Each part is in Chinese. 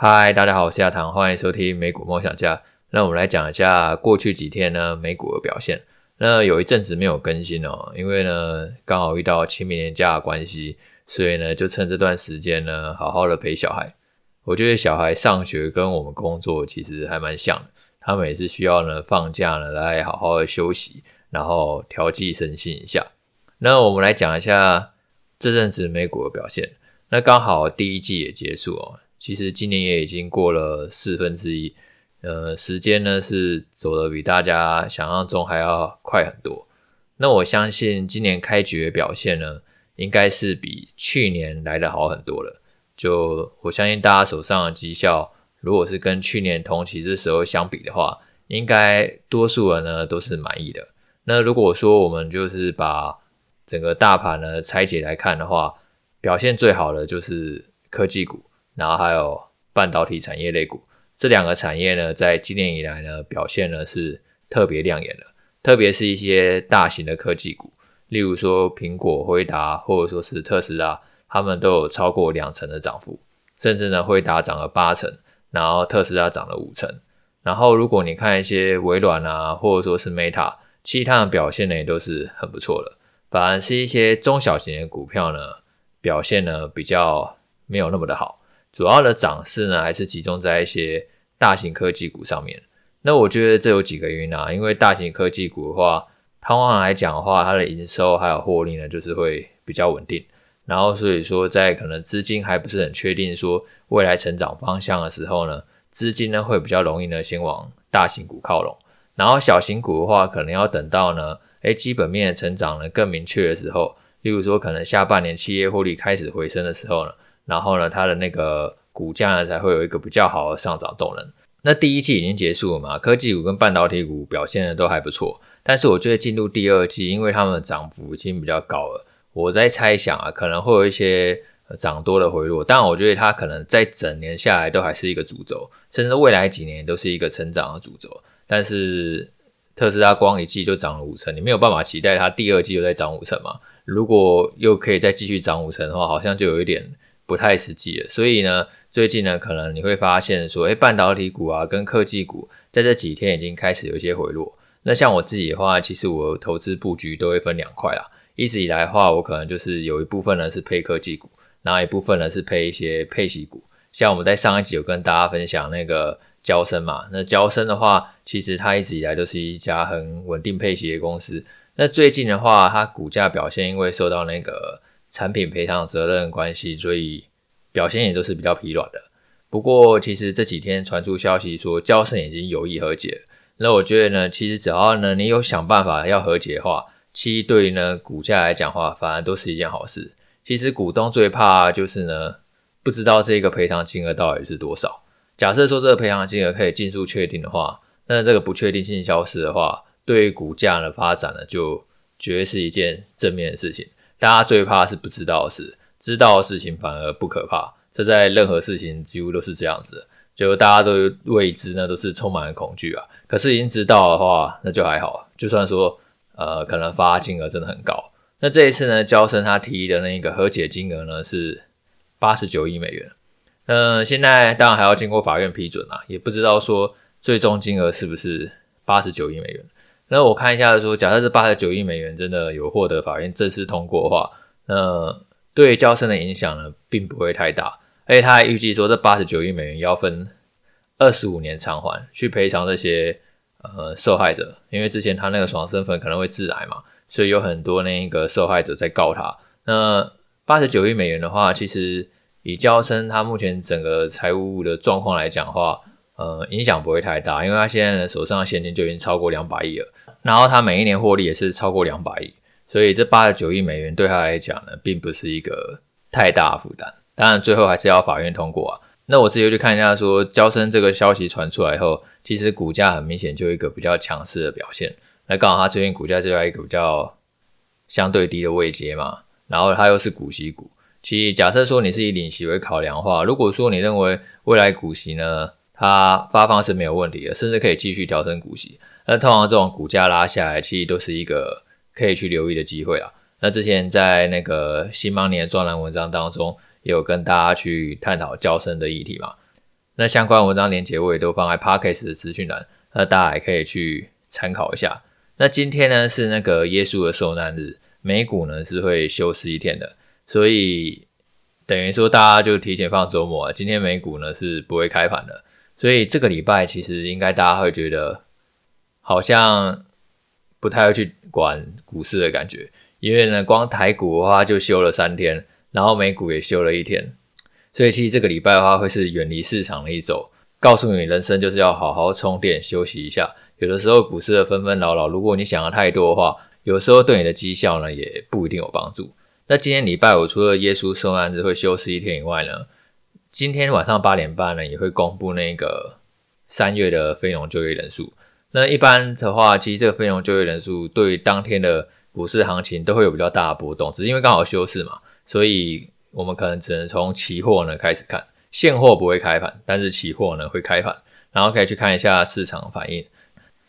嗨，大家好，我是亚堂，欢迎收听美股梦想家。那我们来讲一下过去几天呢美股的表现。那有一阵子没有更新哦，因为呢刚好遇到清明年假的关系，所以呢就趁这段时间呢好好的陪小孩。我觉得小孩上学跟我们工作其实还蛮像的，他们也是需要呢放假呢来好好的休息，然后调剂身心一下。那我们来讲一下这阵子美股的表现。那刚好第一季也结束哦。其实今年也已经过了四分之一，呃，时间呢是走的比大家想象中还要快很多。那我相信今年开局的表现呢，应该是比去年来的好很多了。就我相信大家手上的绩效，如果是跟去年同期这时候相比的话，应该多数人呢都是满意的。那如果说我们就是把整个大盘呢拆解来看的话，表现最好的就是科技股。然后还有半导体产业类股，这两个产业呢，在今年以来呢，表现呢是特别亮眼的。特别是一些大型的科技股，例如说苹果、辉达，或者说是特斯拉，他们都有超过两成的涨幅，甚至呢，辉达涨了八成，然后特斯拉涨了五成。然后如果你看一些微软啊，或者说是 Meta，其他的表现呢也都是很不错的。反而是一些中小型的股票呢，表现呢比较没有那么的好。主要的涨势呢，还是集中在一些大型科技股上面。那我觉得这有几个原因啊，因为大型科技股的话，通常来讲的话，它的营收还有获利呢，就是会比较稳定。然后所以说，在可能资金还不是很确定说未来成长方向的时候呢，资金呢会比较容易呢先往大型股靠拢。然后小型股的话，可能要等到呢，诶，基本面的成长呢更明确的时候，例如说可能下半年企业获利开始回升的时候呢。然后呢，它的那个股价呢才会有一个比较好的上涨动能。那第一季已经结束了嘛，科技股跟半导体股表现的都还不错。但是我觉得进入第二季，因为它们的涨幅已经比较高了，我在猜想啊，可能会有一些涨多的回落。但我觉得它可能在整年下来都还是一个主轴，甚至未来几年都是一个成长的主轴。但是特斯拉光一季就涨了五成，你没有办法期待它第二季又再涨五成嘛？如果又可以再继续涨五成的话，好像就有一点。不太实际了，所以呢，最近呢，可能你会发现说，诶，半导体股啊，跟科技股在这几天已经开始有一些回落。那像我自己的话，其实我投资布局都会分两块啦。一直以来的话，我可能就是有一部分呢是配科技股，然后一部分呢是配一些配息股。像我们在上一集有跟大家分享那个交生嘛，那交生的话，其实它一直以来都是一家很稳定配息的公司。那最近的话，它股价表现因为受到那个。产品赔偿责任关系，所以表现也都是比较疲软的。不过，其实这几天传出消息说，娇生已经有意和解。那我觉得呢，其实只要呢你有想办法要和解的话，其实对于呢股价来讲的话，反而都是一件好事。其实股东最怕就是呢不知道这个赔偿金额到底是多少。假设说这个赔偿金额可以尽数确定的话，那这个不确定性消失的话，对于股价的发展呢，就绝对是一件正面的事情。大家最怕是不知道的事，知道的事情反而不可怕。这在任何事情几乎都是这样子，就大家都未知呢，都是充满了恐惧啊。可是已经知道的话，那就还好。就算说呃，可能发金额真的很高，那这一次呢，交生他提议的那个和解金额呢是八十九亿美元。嗯、现在当然还要经过法院批准啊，也不知道说最终金额是不是八十九亿美元。那我看一下说，假设这八十九亿美元真的有获得法院正式通过的话，那对娇生的影响呢，并不会太大。而且他还预计说，这八十九亿美元要分二十五年偿还，去赔偿这些呃受害者。因为之前他那个爽身粉可能会致癌嘛，所以有很多那个受害者在告他。那八十九亿美元的话，其实以娇生他目前整个财务的状况来讲的话，呃，影响不会太大，因为他现在的手上的现金就已经超过两百亿了，然后他每一年获利也是超过两百亿，所以这八十九亿美元对他来讲呢，并不是一个太大的负担。当然，最后还是要法院通过啊。那我自己去看一下说，交生这个消息传出来后，其实股价很明显就一个比较强势的表现。那刚好他最近股价就在一个比较相对低的位阶嘛，然后它又是股息股。其实假设说你是以领息为考量的话，如果说你认为未来股息呢，它发放是没有问题的，甚至可以继续调升股息。那通常这种股价拉下来，其实都是一个可以去留意的机会啊。那之前在那个新邦年的专栏文章当中，也有跟大家去探讨娇生的议题嘛。那相关文章连结我也都放在 Podcast 的资讯栏，那大家也可以去参考一下。那今天呢是那个耶稣的受难日，美股呢是会休市一天的，所以等于说大家就提前放周末啊。今天美股呢是不会开盘的，所以这个礼拜其实应该大家会觉得好像不太会去管股市的感觉，因为呢光台股的话就休了三天，然后美股也休了一天。所以其实这个礼拜的话，会是远离市场的一周，告诉你人生就是要好好充电休息一下。有的时候股市的纷纷扰扰，如果你想的太多的话，有时候对你的绩效呢也不一定有帮助。那今天礼拜五除了耶稣受难日会休息一天以外呢，今天晚上八点半呢也会公布那个三月的非农就业人数。那一般的话，其实这个非农就业人数对当天的股市行情都会有比较大的波动，只是因为刚好休市嘛，所以。我们可能只能从期货呢开始看，现货不会开盘，但是期货呢会开盘，然后可以去看一下市场反应。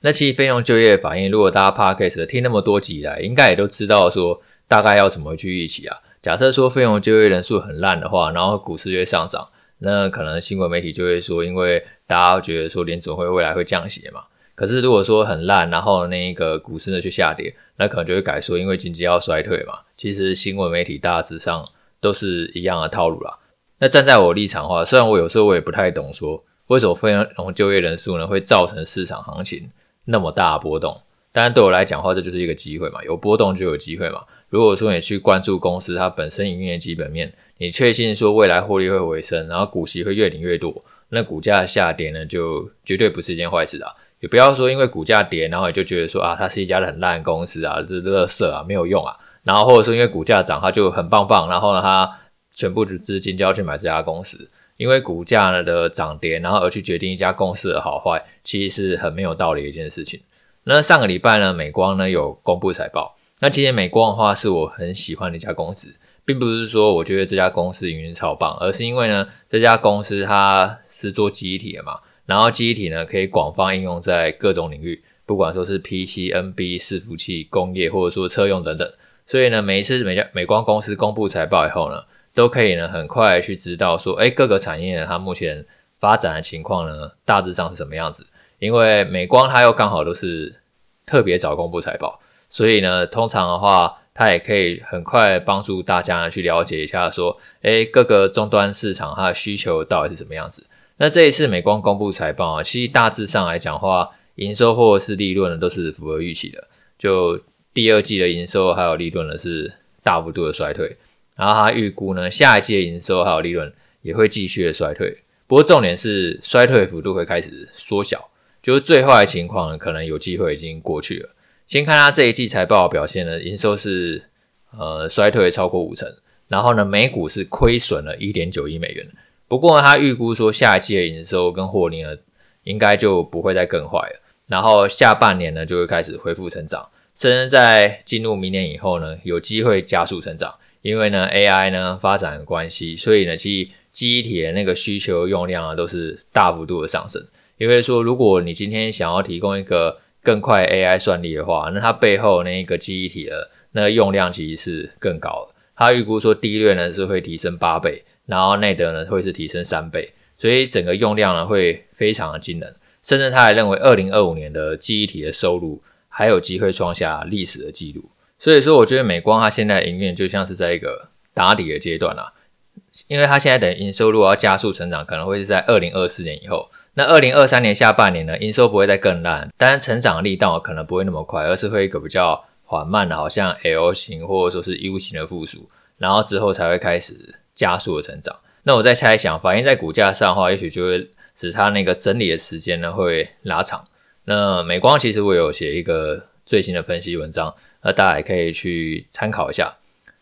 那其实非农就业反应，如果大家 Podcast 听那么多集来，应该也都知道说大概要怎么去预期啊。假设说非农就业人数很烂的话，然后股市就会上涨，那可能新闻媒体就会说，因为大家觉得说联准会未来会降息嘛。可是如果说很烂，然后那个股市呢就下跌，那可能就会改说因为经济要衰退嘛。其实新闻媒体大致上。都是一样的套路啦。那站在我立场的话，虽然我有时候我也不太懂，说为什么非农就业人数呢会造成市场行情那么大的波动，但是对我来讲的话，这就是一个机会嘛，有波动就有机会嘛。如果说你去关注公司它本身营运的基本面，你确信说未来获利会回升，然后股息会越领越多，那股价下跌呢，就绝对不是一件坏事啊。也不要说因为股价跌，然后你就觉得说啊，它是一家很烂公司啊，这垃圾啊，没有用啊。然后或者说因为股价涨，它就很棒棒，然后呢，它全部的资金就要去买这家公司，因为股价的涨跌，然后而去决定一家公司的好坏，其实是很没有道理的一件事情。那上个礼拜呢，美光呢有公布财报，那其实美光的话是我很喜欢的一家公司，并不是说我觉得这家公司营运超棒，而是因为呢这家公司它是做记忆体的嘛，然后记忆体呢可以广泛应用在各种领域，不管说是 PC、NB、伺服器、工业或者说车用等等。所以呢，每一次美家美光公司公布财报以后呢，都可以呢很快去知道说，哎，各个产业呢它目前发展的情况呢大致上是什么样子。因为美光它又刚好都是特别早公布财报，所以呢，通常的话，它也可以很快帮助大家去了解一下说，哎，各个终端市场它的需求到底是什么样子。那这一次美光公布财报啊，其实大致上来讲的话，营收或者是利润呢都是符合预期的，就。第二季的营收还有利润呢是大幅度的衰退，然后他预估呢下一季的营收还有利润也会继续的衰退，不过重点是衰退幅度会开始缩小，就是最坏的情况可能有机会已经过去了。先看它这一季财报表现呢，营收是呃衰退超过五成，然后呢每股是亏损了一点九亿美元，不过呢他预估说下一季的营收跟获利呢应该就不会再更坏了，然后下半年呢就会开始恢复成长。甚至在进入明年以后呢，有机会加速成长，因为呢 AI 呢发展的关系，所以呢其实记忆体的那个需求用量啊都是大幅度的上升。因为说，如果你今天想要提供一个更快 AI 算力的话，那它背后那一个记忆体的那个用量其实是更高的。它预估说，D 类呢是会提升八倍，然后内德呢会是提升三倍，所以整个用量呢会非常的惊人。甚至他还认为，二零二五年的记忆体的收入。还有机会创下历史的记录，所以说我觉得美光它现在的营运就像是在一个打底的阶段啦，因为它现在等营收如果要加速成长，可能会是在二零二四年以后。那二零二三年下半年呢，营收不会再更烂，但成长力道可能不会那么快，而是会一个比较缓慢的，好像 L 型或者说是 U 型的复苏，然后之后才会开始加速的成长。那我在猜想，反映在股价上的话，也许就会使它那个整理的时间呢会拉长。那美光其实我有写一个最新的分析文章，那大家也可以去参考一下。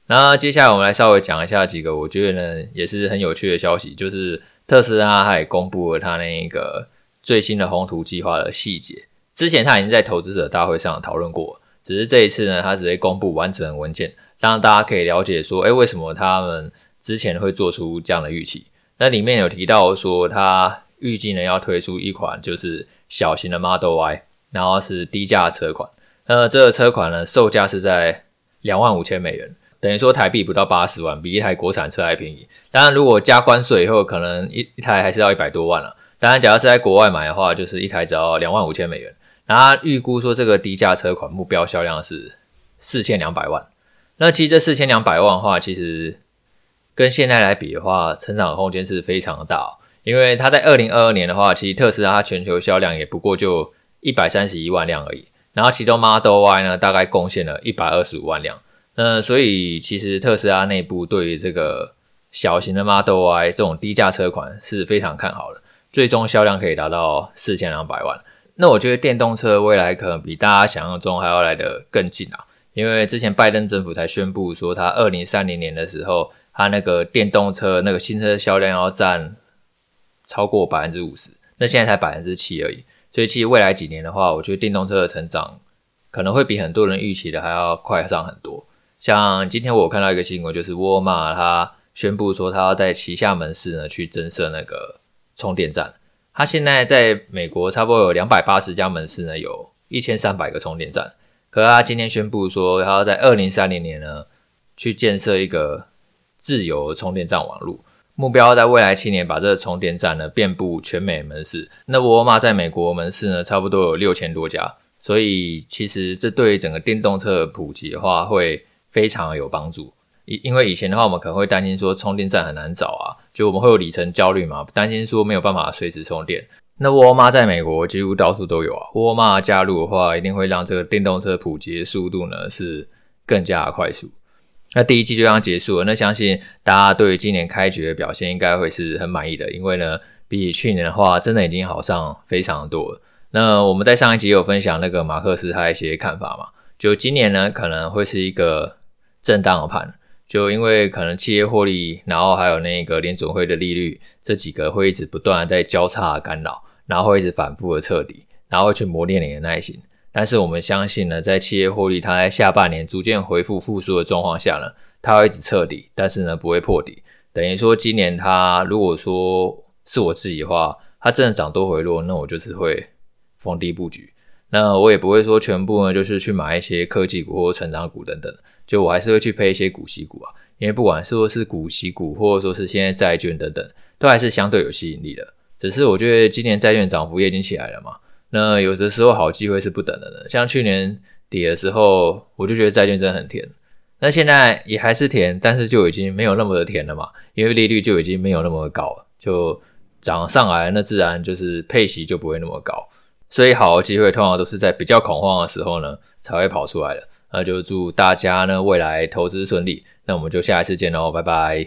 那接下来我们来稍微讲一下几个我觉得呢也是很有趣的消息，就是特斯拉它也公布了它那个最新的宏图计划的细节。之前他已经在投资者大会上讨论过，只是这一次呢，他直接公布完整的文件，让大家可以了解说，哎，为什么他们之前会做出这样的预期？那里面有提到说，它预计呢要推出一款就是。小型的 Model Y，然后是低价车款。那这个车款呢，售价是在两万五千美元。等于说台币不到八十万，比一台国产车还便宜。当然，如果加关税以后，可能一一台还是要一百多万了。当然，假如是在国外买的话，就是一台只要两万五千美元。然后预估说，这个低价车款目标销量是四千两百万。那其实这四千两百万的话，其实跟现在来比的话，成长空间是非常的大哦。因为它在二零二二年的话，其实特斯拉它全球销量也不过就一百三十一万辆而已。然后其中 Model Y 呢，大概贡献了一百二十五万辆。那所以其实特斯拉内部对于这个小型的 Model Y 这种低价车款是非常看好的，最终销量可以达到四千两百万。那我觉得电动车未来可能比大家想象中还要来得更近啊，因为之前拜登政府才宣布说，他二零三零年的时候，他那个电动车那个新车销量要占超过百分之五十，那现在才百分之七而已。所以其实未来几年的话，我觉得电动车的成长可能会比很多人预期的还要快上很多。像今天我看到一个新闻，就是沃尔玛他宣布说他要在旗下门市呢去增设那个充电站。他现在在美国差不多有两百八十家门市呢，有一千三百个充电站。可是他今天宣布说他要在二零三零年呢去建设一个自由充电站网络。目标在未来七年把这个充电站呢遍布全美门市。那沃尔玛在美国门市呢，差不多有六千多家，所以其实这对于整个电动车普及的话，会非常有帮助。因因为以前的话，我们可能会担心说充电站很难找啊，就我们会有里程焦虑嘛，担心说没有办法随时充电。那沃尔玛在美国几乎到处都有啊，沃尔玛加入的话，一定会让这个电动车普及的速度呢是更加的快速。那第一季就这样结束了，那相信大家对于今年开局的表现应该会是很满意的，因为呢，比起去年的话，真的已经好上非常多了。那我们在上一集有分享那个马克思他一些看法嘛，就今年呢可能会是一个震荡的盘，就因为可能企业获利，然后还有那个联准会的利率这几个会一直不断的在交叉干扰，然后会一直反复的彻底，然后去磨练你的耐心。但是我们相信呢，在企业获利它在下半年逐渐恢复复苏的状况下呢，它会一直彻底，但是呢不会破底。等于说今年它如果说是我自己的话，它真的涨多回落，那我就是会逢低布局。那我也不会说全部呢就是去买一些科技股或成长股等等，就我还是会去配一些股息股啊，因为不管是说是股息股或者说是现在债券等等，都还是相对有吸引力的。只是我觉得今年债券涨幅也已经起来了嘛。那有的时候好机会是不等的呢，像去年底的时候，我就觉得债券真的很甜。那现在也还是甜，但是就已经没有那么的甜了嘛，因为利率就已经没有那么高，就涨上来，那自然就是配息就不会那么高。所以好的机会通常都是在比较恐慌的时候呢才会跑出来的。那就祝大家呢未来投资顺利。那我们就下一次见喽，拜拜。